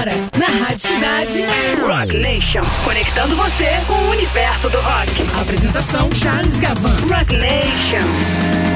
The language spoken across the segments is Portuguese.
Agora, na Rádio Cidade. Rock Nation. Conectando você com o universo do rock. Apresentação: Charles Gavan. Rock Nation.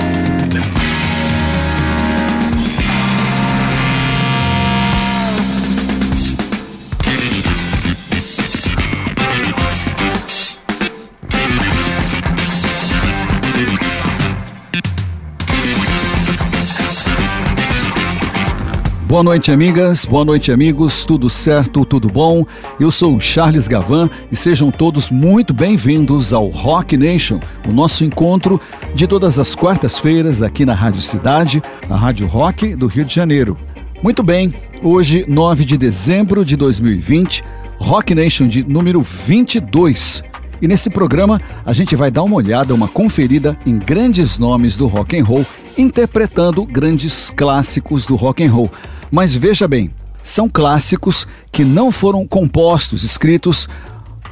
Boa noite, amigas. Boa noite, amigos. Tudo certo? Tudo bom? Eu sou o Charles Gavan e sejam todos muito bem-vindos ao Rock Nation, o nosso encontro de todas as quartas-feiras aqui na Rádio Cidade, a Rádio Rock do Rio de Janeiro. Muito bem, hoje, 9 de dezembro de 2020, Rock Nation de número 22. E nesse programa a gente vai dar uma olhada, uma conferida em grandes nomes do rock and roll, interpretando grandes clássicos do rock and roll. Mas veja bem, são clássicos que não foram compostos, escritos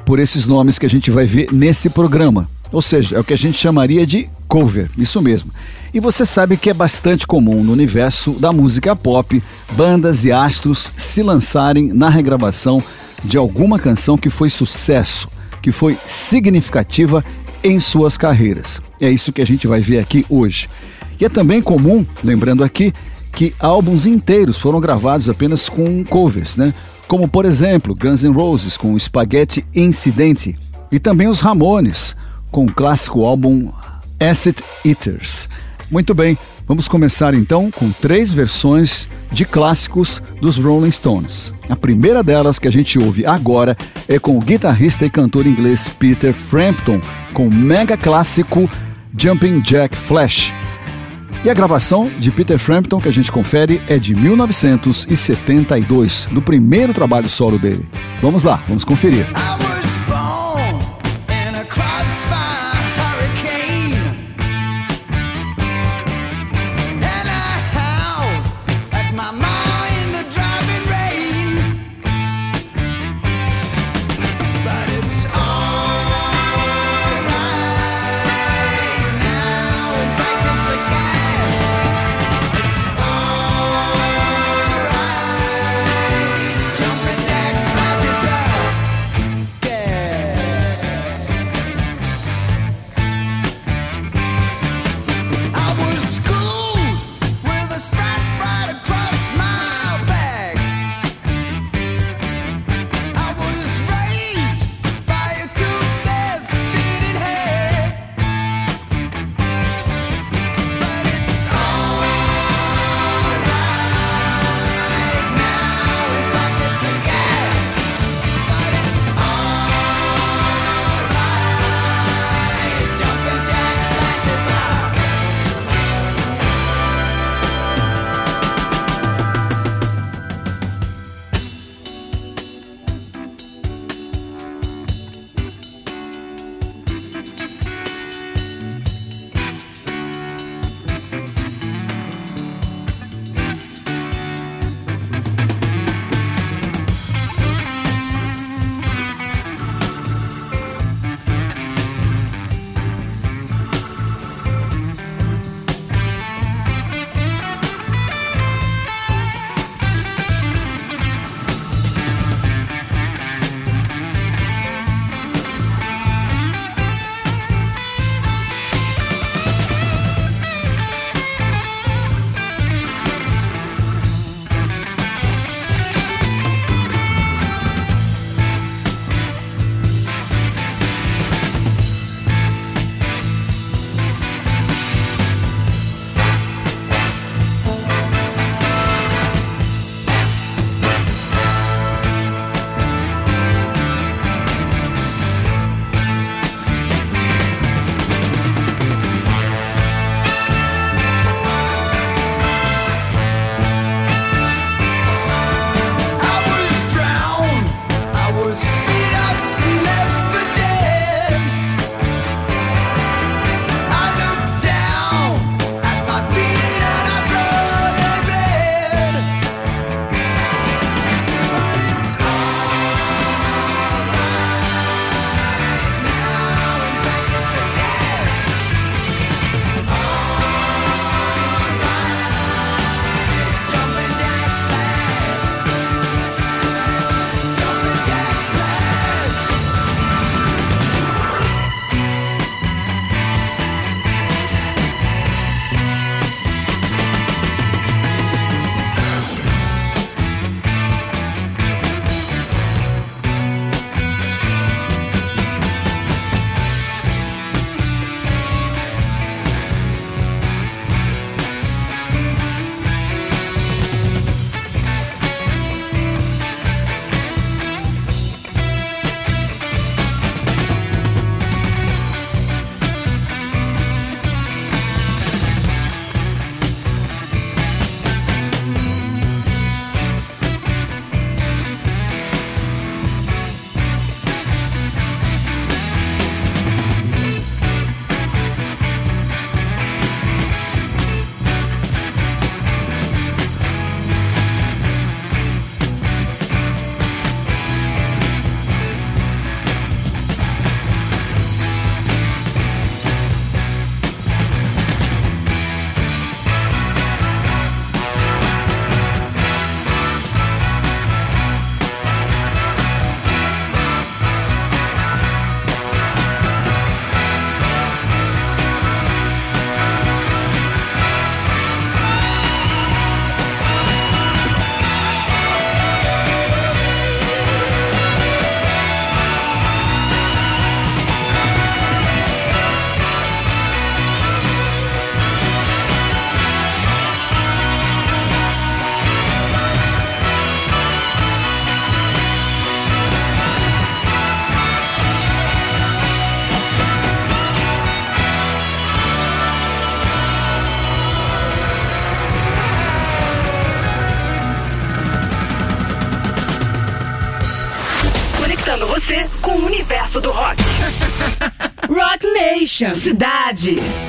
por esses nomes que a gente vai ver nesse programa. Ou seja, é o que a gente chamaria de cover, isso mesmo. E você sabe que é bastante comum no universo da música pop bandas e astros se lançarem na regravação de alguma canção que foi sucesso, que foi significativa em suas carreiras. É isso que a gente vai ver aqui hoje. E é também comum, lembrando aqui, que álbuns inteiros foram gravados apenas com covers, né? Como, por exemplo, Guns N' Roses com Spaghetti Incidente e também os Ramones com o clássico álbum Acid Eaters. Muito bem, vamos começar então com três versões de clássicos dos Rolling Stones. A primeira delas que a gente ouve agora é com o guitarrista e cantor inglês Peter Frampton com o mega clássico Jumping Jack Flash e a gravação de Peter Frampton que a gente confere é de 1972, do primeiro trabalho solo dele. Vamos lá, vamos conferir. Cidade.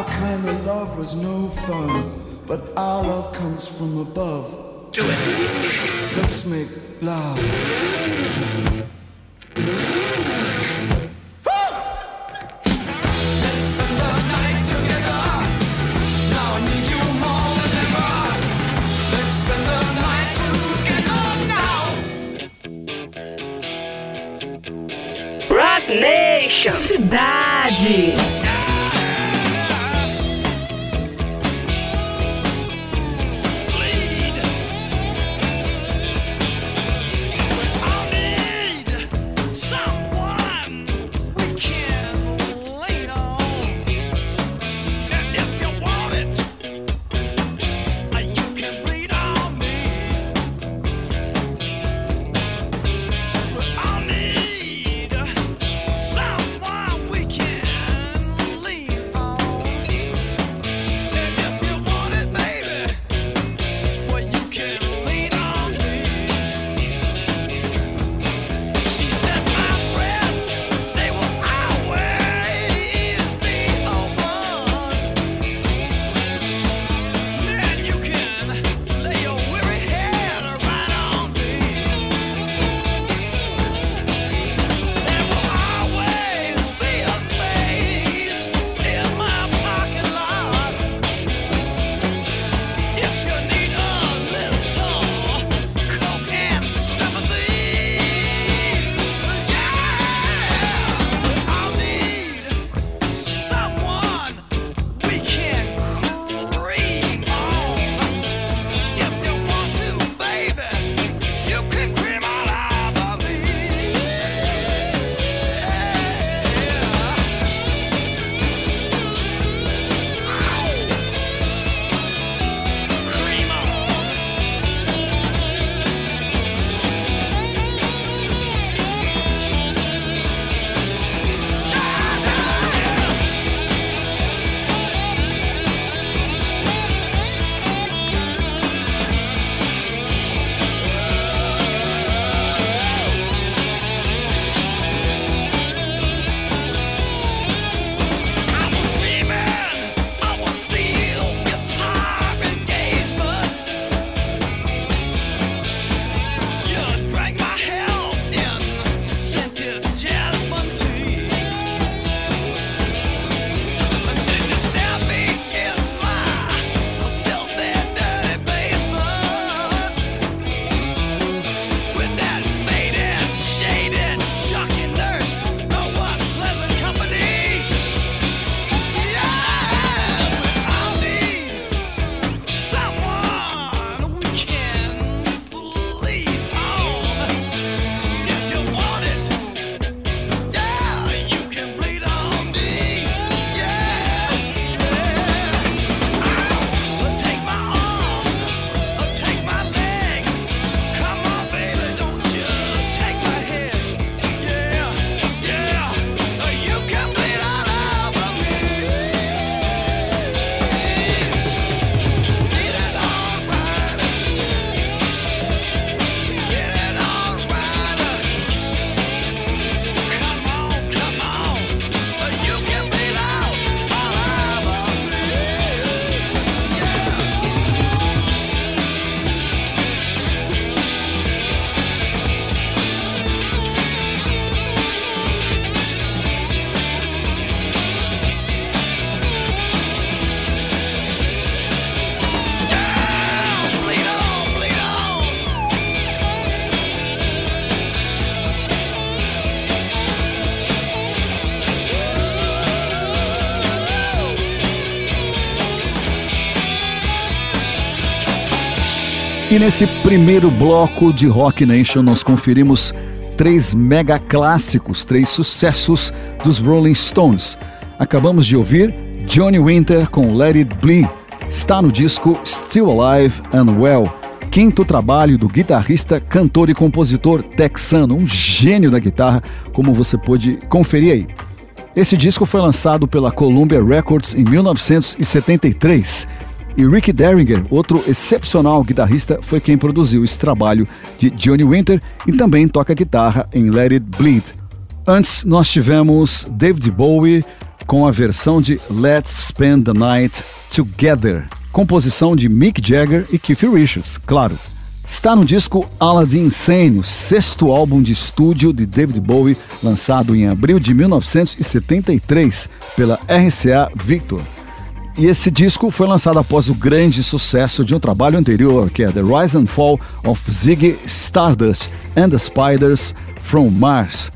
Our kind of love was no fun, but our love comes from above. Do it. Let's make love. E nesse primeiro bloco de Rock Nation nós conferimos três mega clássicos, três sucessos dos Rolling Stones. Acabamos de ouvir Johnny Winter com Let It Bleed, está no disco Still Alive and Well, quinto trabalho do guitarrista, cantor e compositor texano, um gênio da guitarra, como você pôde conferir aí. Esse disco foi lançado pela Columbia Records em 1973 e Rick Derringer, outro excepcional guitarrista, foi quem produziu esse trabalho de Johnny Winter e também toca guitarra em Let It Bleed. Antes nós tivemos David Bowie com a versão de Let's Spend the Night Together, composição de Mick Jagger e Keith Richards, claro. Está no disco Aladdin Insane, o sexto álbum de estúdio de David Bowie, lançado em abril de 1973 pela RCA Victor. E esse disco foi lançado após o grande sucesso de um trabalho anterior, que é The Rise and Fall of Ziggy Stardust and the Spiders from Mars.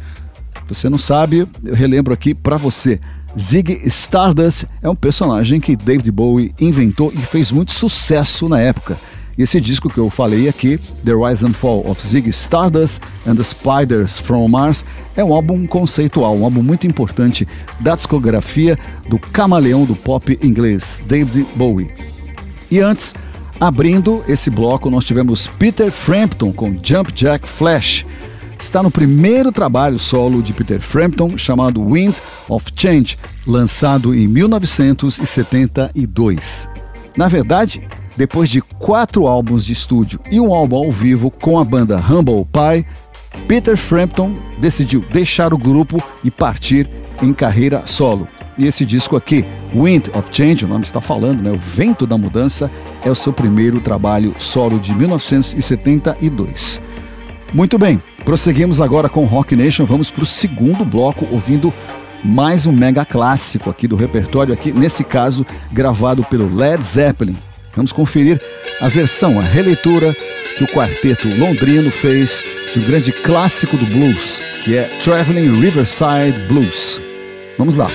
Você não sabe, eu relembro aqui para você. Ziggy Stardust é um personagem que David Bowie inventou e fez muito sucesso na época. Esse disco que eu falei aqui, The Rise and Fall of Ziggy Stardust and the Spiders from Mars, é um álbum conceitual, um álbum muito importante da discografia do camaleão do pop inglês, David Bowie. E antes, abrindo esse bloco, nós tivemos Peter Frampton com Jump Jack Flash. Está no primeiro trabalho solo de Peter Frampton, chamado Wind of Change, lançado em 1972. Na verdade, depois de quatro álbuns de estúdio e um álbum ao vivo com a banda Humble Pie, Peter Frampton decidiu deixar o grupo e partir em carreira solo. E esse disco aqui, Wind of Change, o nome está falando, né? O Vento da Mudança, é o seu primeiro trabalho solo de 1972. Muito bem, prosseguimos agora com Rock Nation. Vamos para o segundo bloco, ouvindo mais um mega clássico aqui do repertório, aqui nesse caso gravado pelo Led Zeppelin. Vamos conferir a versão, a releitura que o quarteto londrino fez de um grande clássico do blues, que é Traveling Riverside Blues. Vamos lá.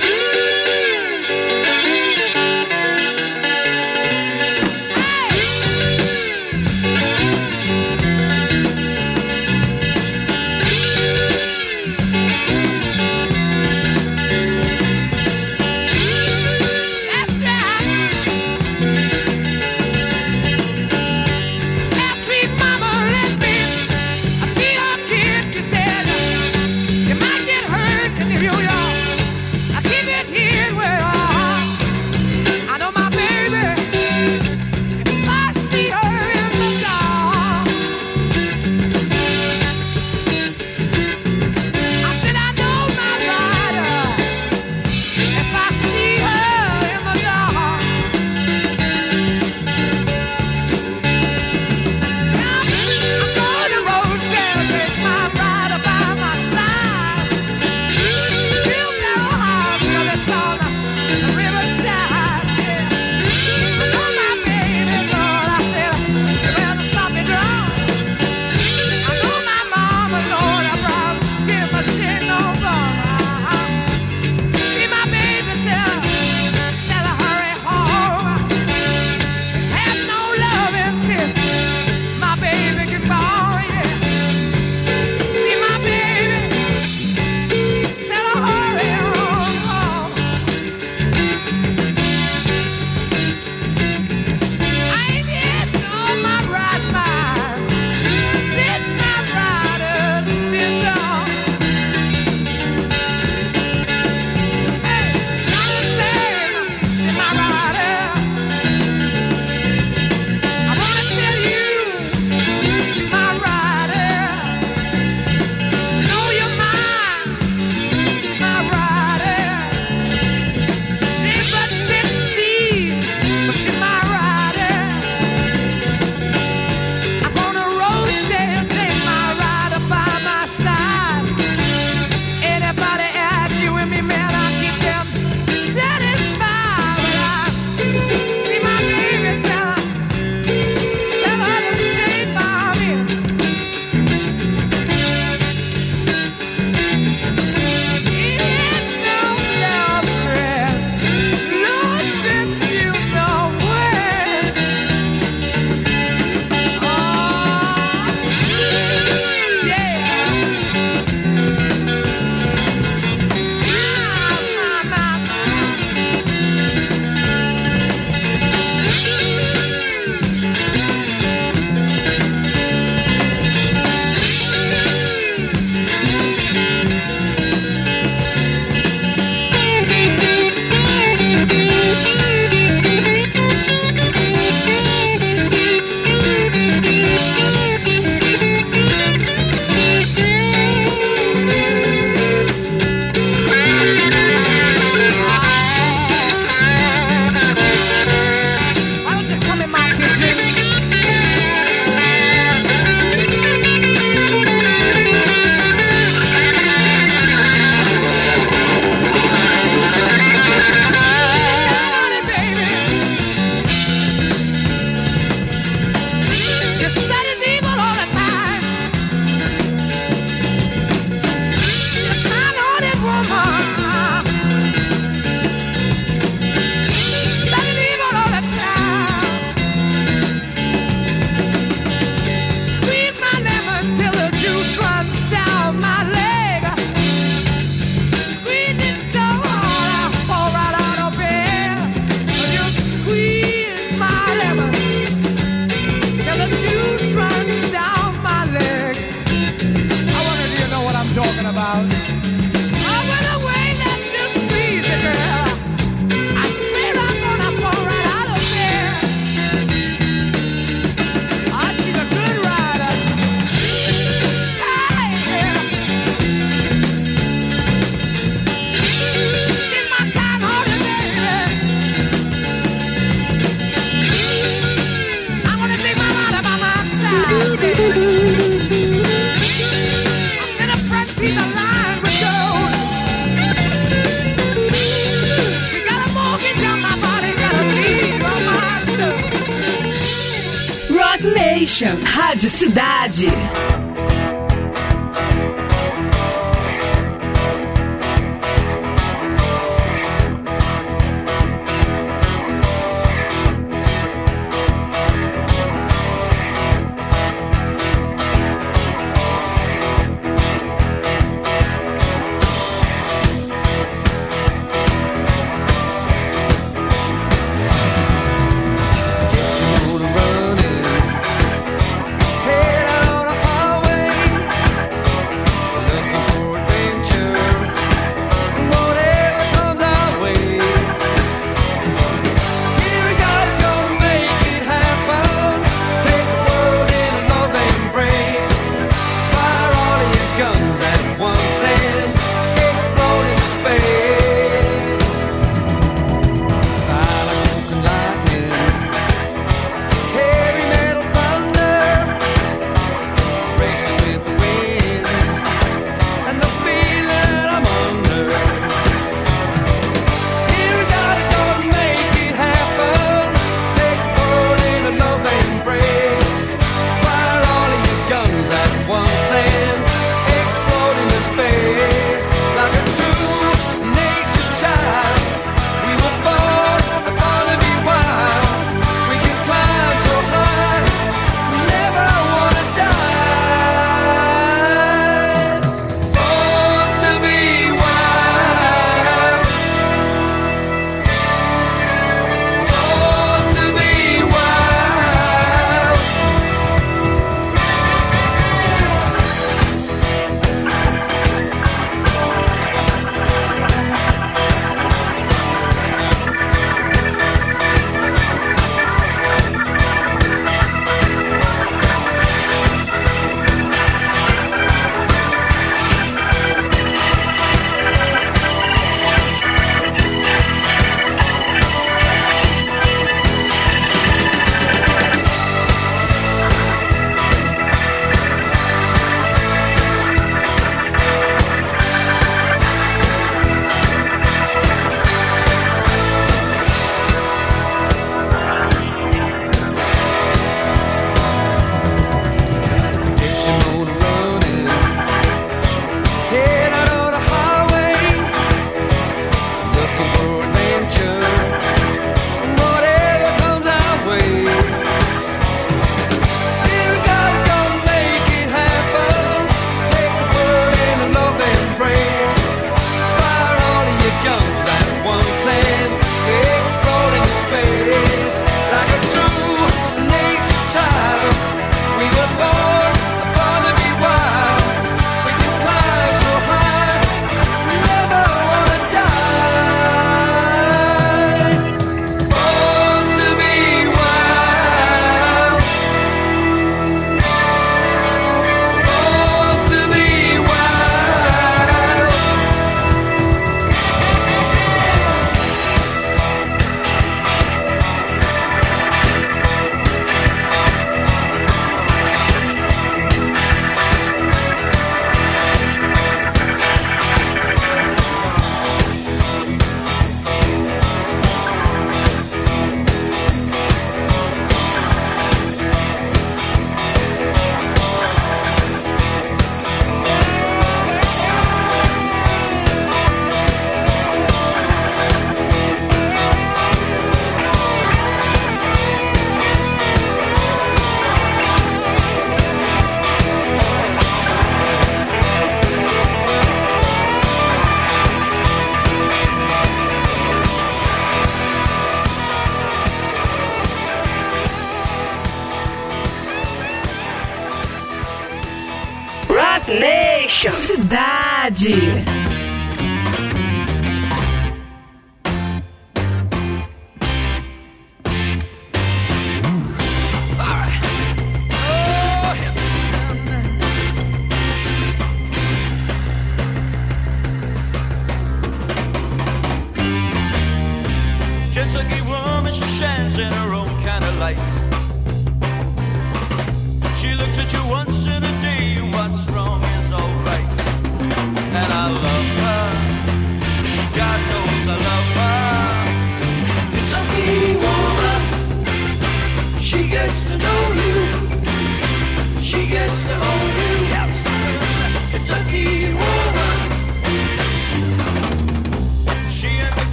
Rádio Cidade.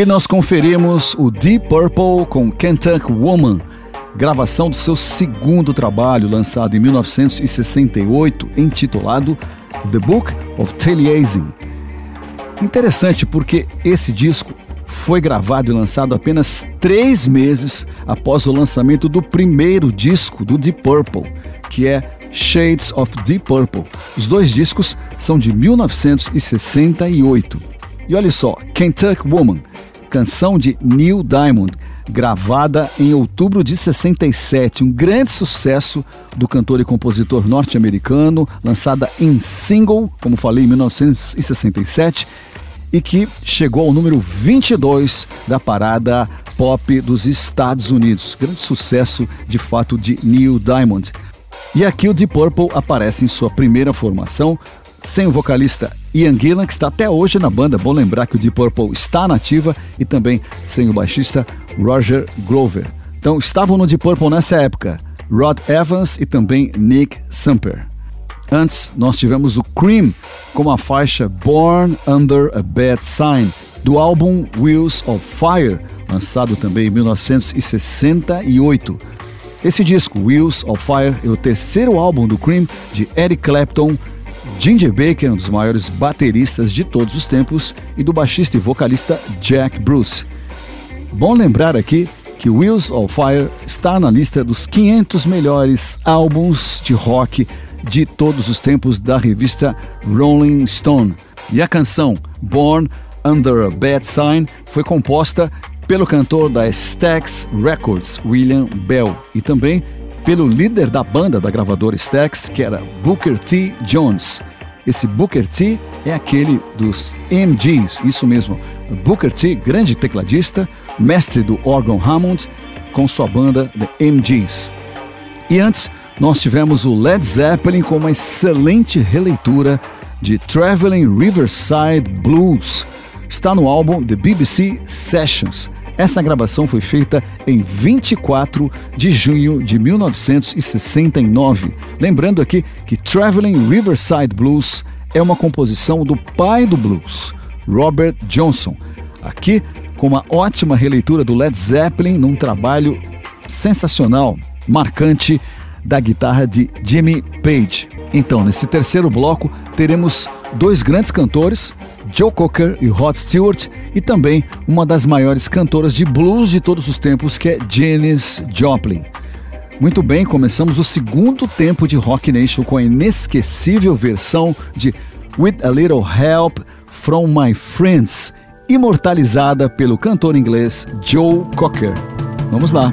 E nós conferimos o Deep Purple com Kentucky Woman, gravação do seu segundo trabalho, lançado em 1968, intitulado The Book of Taliesin. Interessante porque esse disco foi gravado e lançado apenas três meses após o lançamento do primeiro disco do Deep Purple, que é Shades of Deep Purple. Os dois discos são de 1968. E olha só, Kentucky Woman, canção de Neil Diamond, gravada em outubro de 67, um grande sucesso do cantor e compositor norte-americano, lançada em single, como falei, em 1967, e que chegou ao número 22 da parada pop dos Estados Unidos. Grande sucesso, de fato, de Neil Diamond. E aqui o Deep Purple aparece em sua primeira formação, sem o vocalista Ian Gillan, que está até hoje na banda. Bom lembrar que o Deep Purple está nativa e também sem o baixista Roger Grover. Então estavam no Deep Purple nessa época Rod Evans e também Nick Samper. Antes, nós tivemos o Cream com a faixa Born Under a Bad Sign, do álbum Wheels of Fire, lançado também em 1968. Esse disco, Wheels of Fire, é o terceiro álbum do Cream de Eric Clapton, Ginger Baker, um dos maiores bateristas de todos os tempos, e do baixista e vocalista Jack Bruce. Bom lembrar aqui que Wheels of Fire está na lista dos 500 melhores álbuns de rock de todos os tempos da revista Rolling Stone. E a canção Born Under a Bad Sign foi composta pelo cantor da Stax Records, William Bell, e também pelo líder da banda da gravadora Stax, que era Booker T. Jones. Esse Booker T é aquele dos MGs, isso mesmo. Booker T, grande tecladista, mestre do órgão Hammond, com sua banda The MGs. E antes, nós tivemos o Led Zeppelin com uma excelente releitura de Traveling Riverside Blues. Está no álbum The BBC Sessions. Essa gravação foi feita em 24 de junho de 1969. Lembrando aqui que Traveling Riverside Blues é uma composição do pai do blues, Robert Johnson. Aqui com uma ótima releitura do Led Zeppelin num trabalho sensacional, marcante da guitarra de Jimmy Page. Então, nesse terceiro bloco, teremos dois grandes cantores, Joe Cocker e Rod Stewart, e também uma das maiores cantoras de blues de todos os tempos, que é Janis Joplin. Muito bem, começamos o segundo tempo de Rock Nation com a inesquecível versão de With a Little Help from My Friends, imortalizada pelo cantor inglês Joe Cocker. Vamos lá.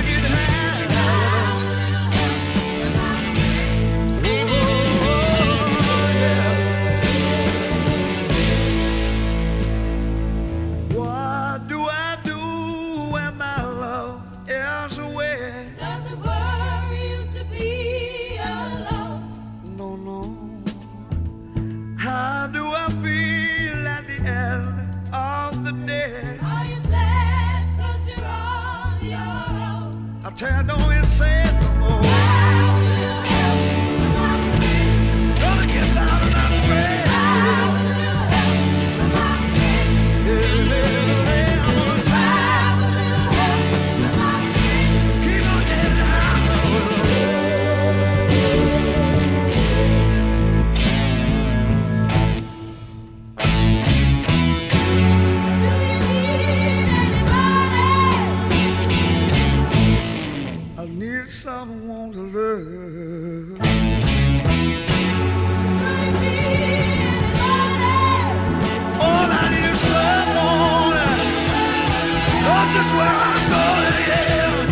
just where I'm going, yeah.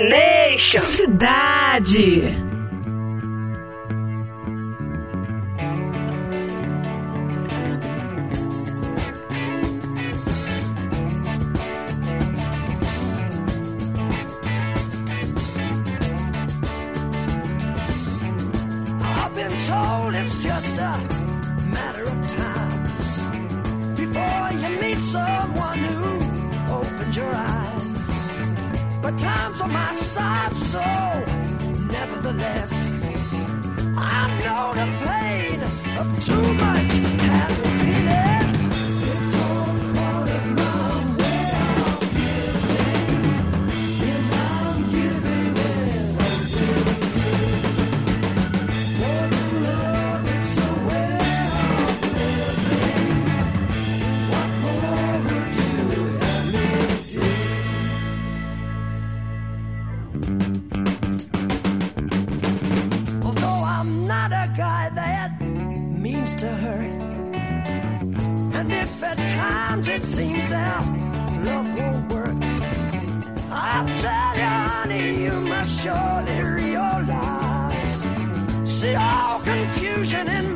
Nation. Cidade. to my side, so nevertheless, I know the pain of too much. Sometimes it seems that love won't work. I tell you, honey, you must surely realize. See all confusion in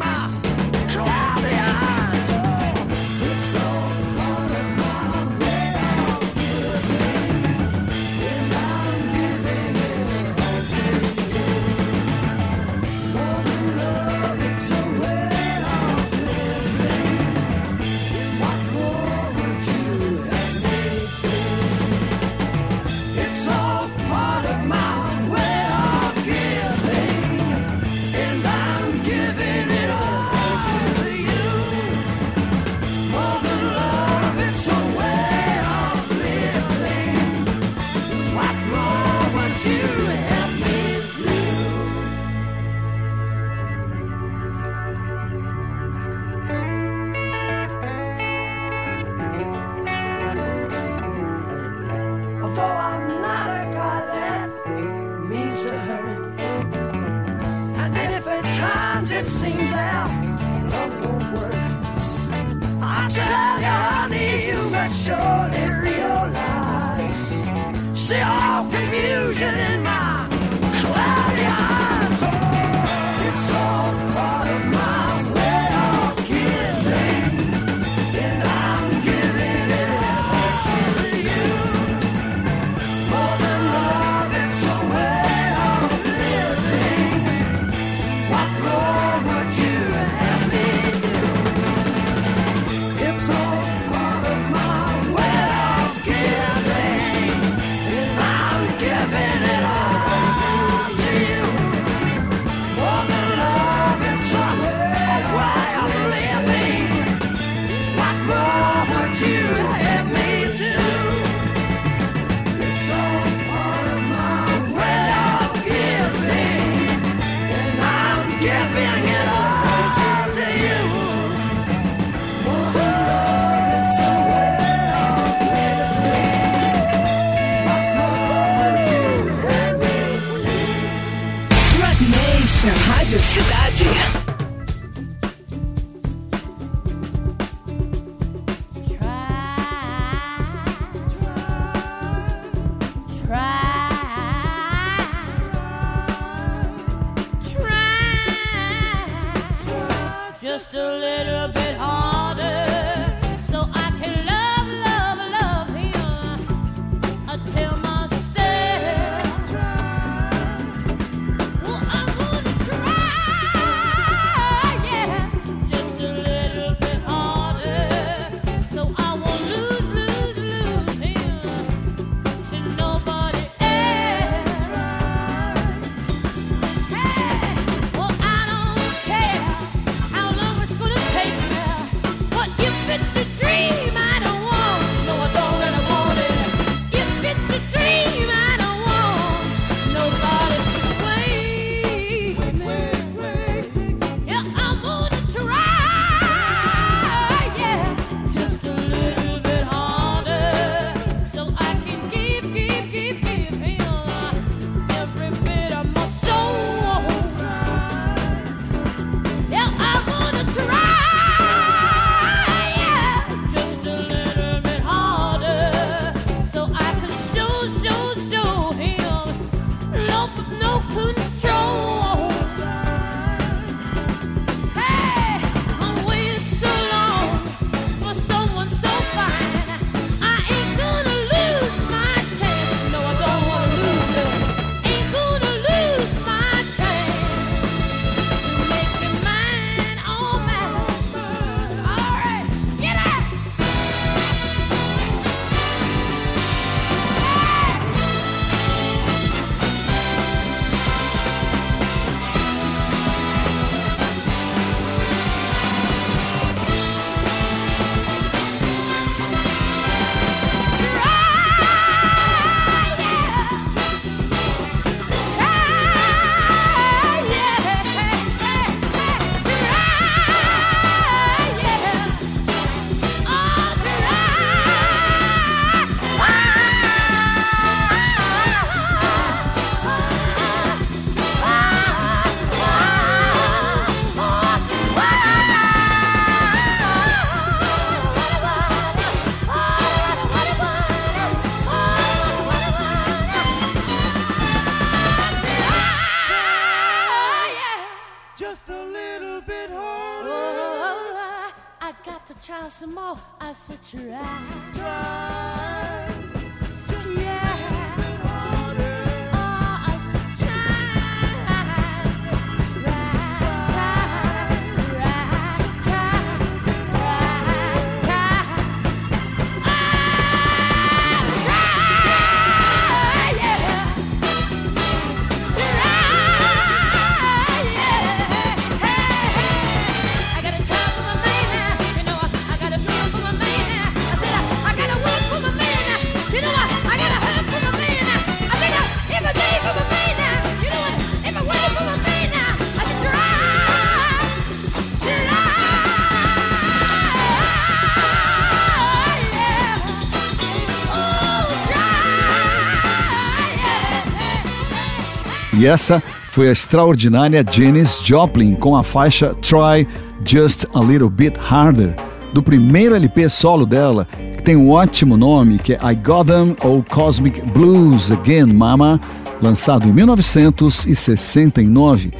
E essa foi a extraordinária Janis Joplin com a faixa Try Just a Little Bit Harder, do primeiro LP solo dela, que tem um ótimo nome, que é I Got Them ou Cosmic Blues Again Mama, lançado em 1969.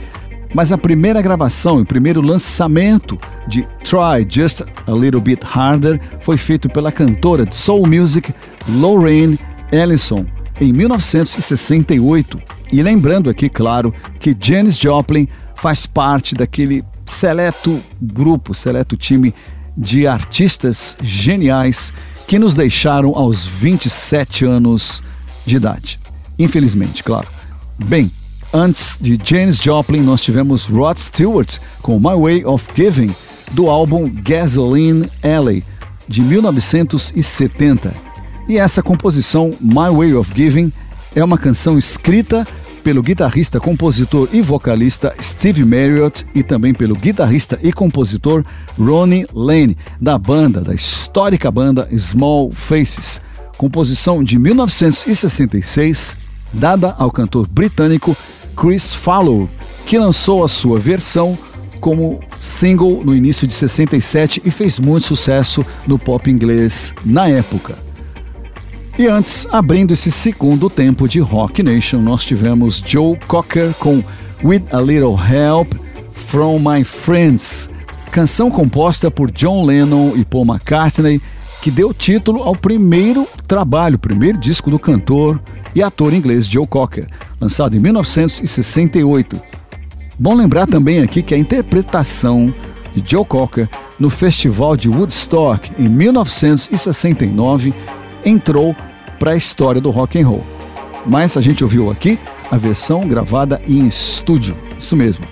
Mas a primeira gravação e o primeiro lançamento de Try Just a Little Bit Harder foi feito pela cantora de soul music Lorraine Ellison em 1968. E lembrando aqui, claro, que Janis Joplin faz parte daquele seleto grupo, seleto time de artistas geniais que nos deixaram aos 27 anos de idade. Infelizmente, claro. Bem, antes de Janis Joplin, nós tivemos Rod Stewart com My Way of Giving, do álbum Gasoline Alley, de 1970. E essa composição, My Way of Giving, é uma canção escrita pelo guitarrista, compositor e vocalista Steve Marriott e também pelo guitarrista e compositor Ronnie Lane, da banda, da histórica banda Small Faces. Composição de 1966, dada ao cantor britânico Chris Fallow, que lançou a sua versão como single no início de 67 e fez muito sucesso no pop inglês na época. E antes, abrindo esse segundo tempo de Rock Nation, nós tivemos Joe Cocker com With a Little Help from My Friends, canção composta por John Lennon e Paul McCartney, que deu título ao primeiro trabalho, primeiro disco do cantor e ator inglês Joe Cocker, lançado em 1968. Bom lembrar também aqui que a interpretação de Joe Cocker no Festival de Woodstock em 1969 entrou para a história do rock and roll. Mas a gente ouviu aqui a versão gravada em estúdio. Isso mesmo.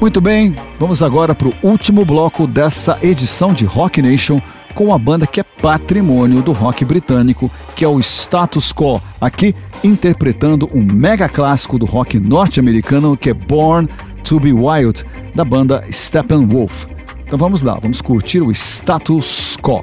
Muito bem, vamos agora para o último bloco dessa edição de Rock Nation com uma banda que é patrimônio do rock britânico, que é o Status Quo, aqui interpretando um mega clássico do rock norte-americano que é Born to Be Wild, da banda Steppenwolf. Então vamos lá, vamos curtir o Status Quo.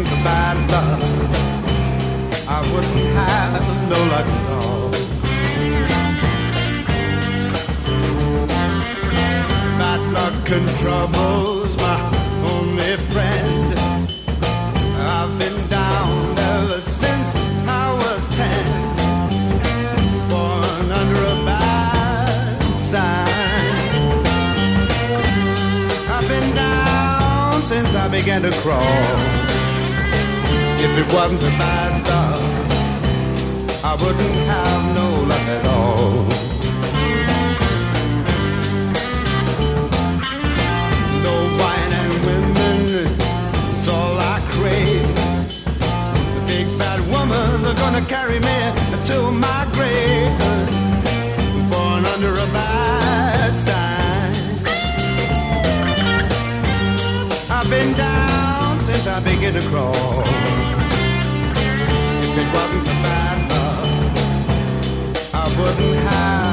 Wasn't bad luck, I wouldn't have no luck at all. Bad luck and trouble's my only friend. I've been down ever since I was ten. Born under a bad sign. I've been down since I began to crawl. If it wasn't for bad luck, I wouldn't have no luck at all. No wine and women is all I crave. The big bad woman are gonna carry me to my grave. I began to crawl. If it wasn't for bad luck, I wouldn't have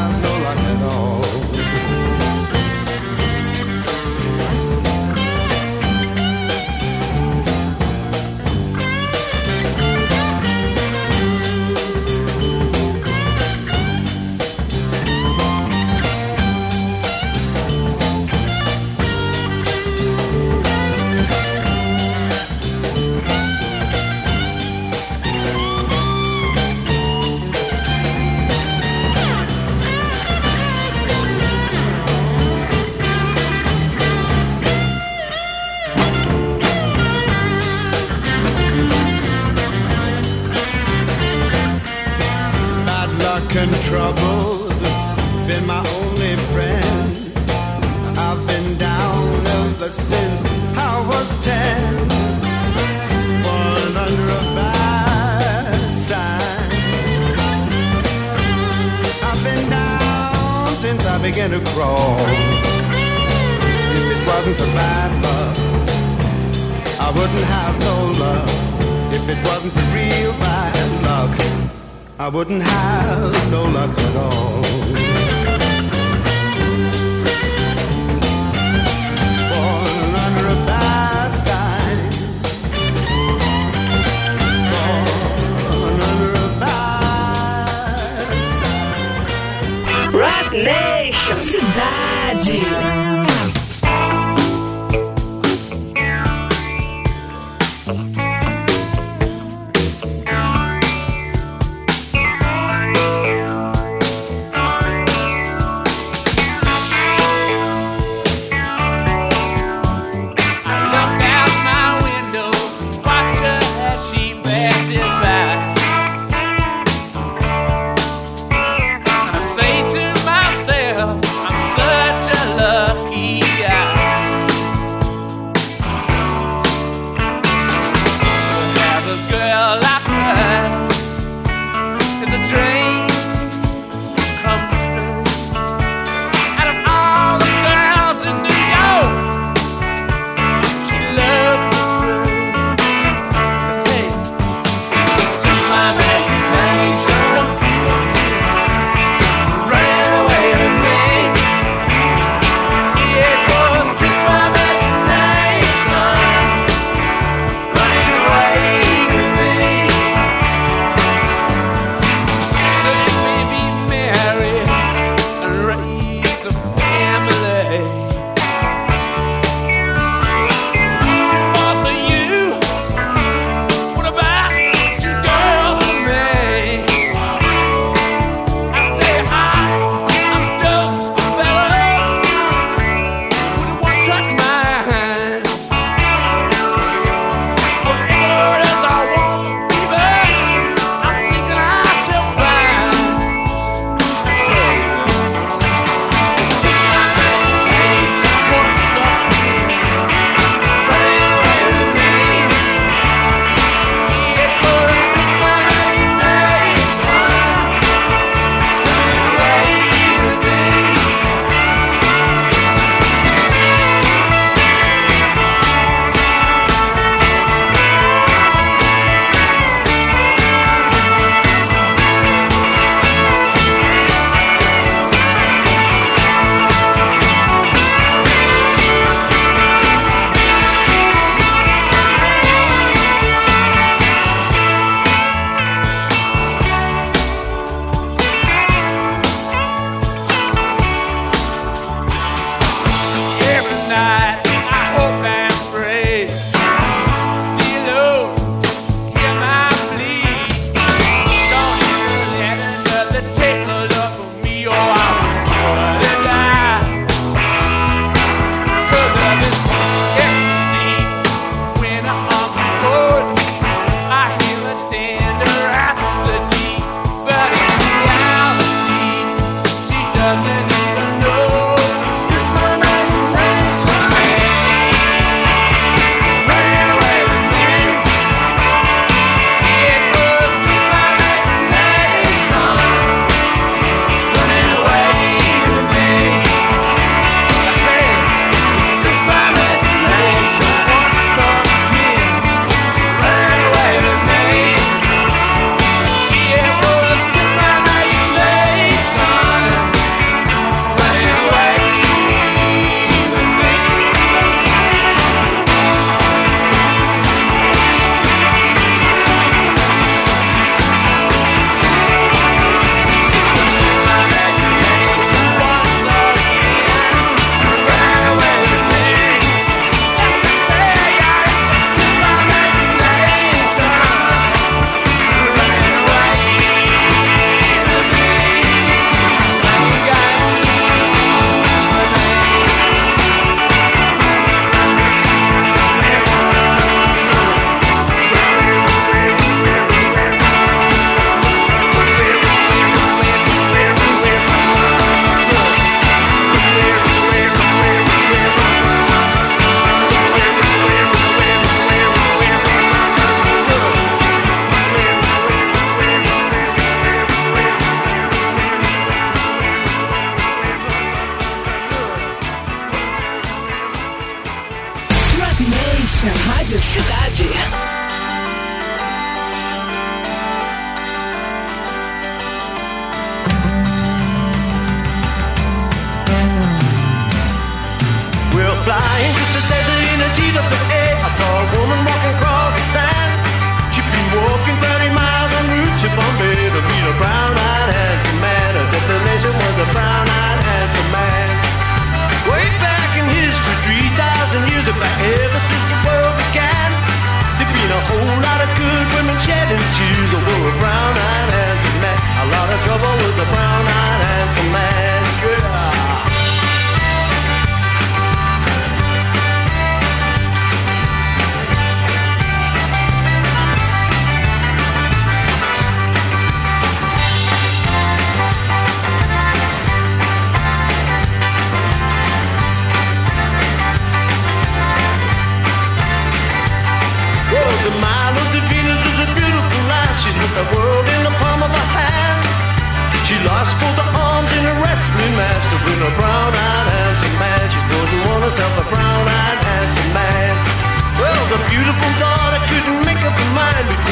trouble's been my only friend. I've been down ever since I was ten. Born under a bad sign. I've been down since I began to crawl. If it wasn't for bad luck, I wouldn't have no luck. If it wasn't for real bad luck, I wouldn't have no luck at all. Born under a bad sign. Born under a bad sign. Rock Nation. Cidade.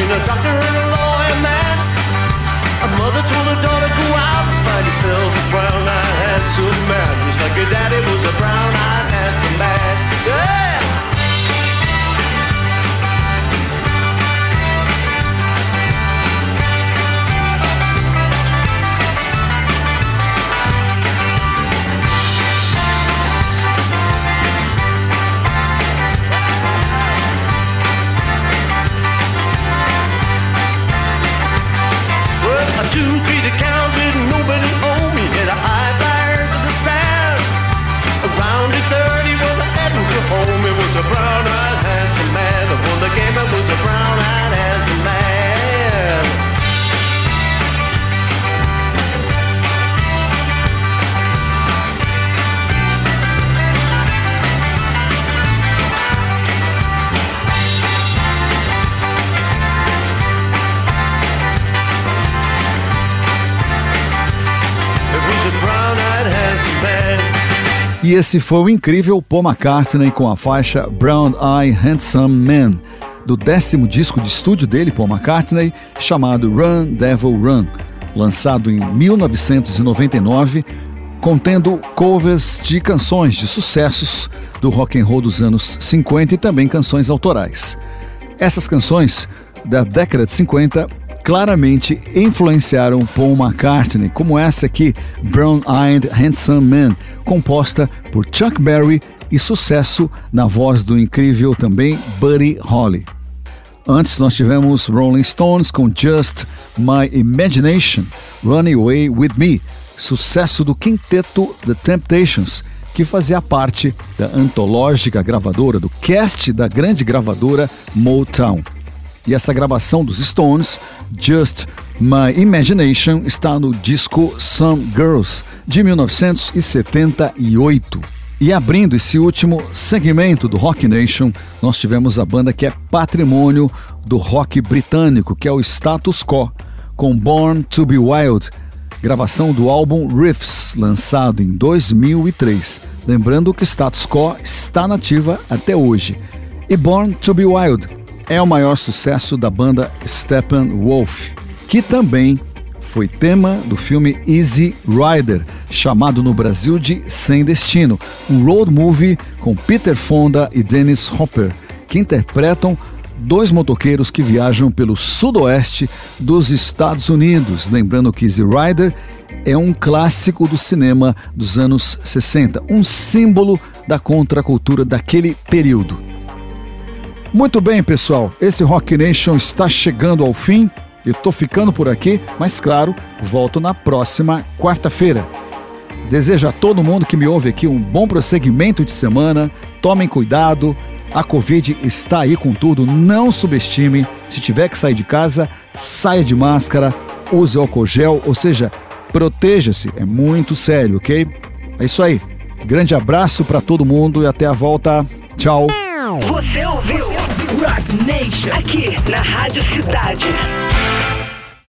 Between a doctor and a lawyer man. A mother told her daughter, go out and find yourself a brown-eyed handsome man. Just like her daddy was a brown-eyed handsome man. brown E esse foi o incrível Paul McCartney com a faixa Brown Eye Handsome Man, do décimo disco de estúdio dele, Paul McCartney, chamado Run Devil Run, lançado em 1999, contendo covers de canções de sucessos do rock and roll dos anos 50 e também canções autorais. Essas canções da década de 50 claramente influenciaram Paul McCartney, como essa aqui, Brown Eyed Handsome Man, composta por Chuck Berry e sucesso na voz do incrível também Buddy Holly. Antes nós tivemos Rolling Stones com Just My Imagination, Run Away With Me, sucesso do quinteto The Temptations, que fazia parte da antológica gravadora, do cast da grande gravadora Motown. E essa gravação dos Stones, Just My Imagination, está no disco Some Girls, de 1978. E abrindo esse último segmento do Rock Nation, nós tivemos a banda que é patrimônio do rock britânico, que é o Status Quo, com Born to Be Wild, gravação do álbum Riffs, lançado em 2003. Lembrando que Status Quo está nativa até hoje. E Born to Be Wild é o maior sucesso da banda Steppenwolf, que também foi tema do filme Easy Rider, chamado no Brasil de Sem Destino, um road movie com Peter Fonda e Dennis Hopper, que interpretam dois motoqueiros que viajam pelo sudoeste dos Estados Unidos. Lembrando que Easy Rider é um clássico do cinema dos anos 60, um símbolo da contracultura daquele período. Muito bem, pessoal, esse Rock Nation está chegando ao fim. Eu tô ficando por aqui, mas claro, volto na próxima quarta-feira. Desejo a todo mundo que me ouve aqui um bom prosseguimento de semana. Tomem cuidado, a Covid está aí com tudo, não subestime. Se tiver que sair de casa, saia de máscara, use álcool gel, ou seja, proteja-se, é muito sério, ok? É isso aí. Grande abraço para todo mundo e até a volta. Tchau. Você ouviu? Você ouviu Rock Nation. Aqui na Rádio Cidade.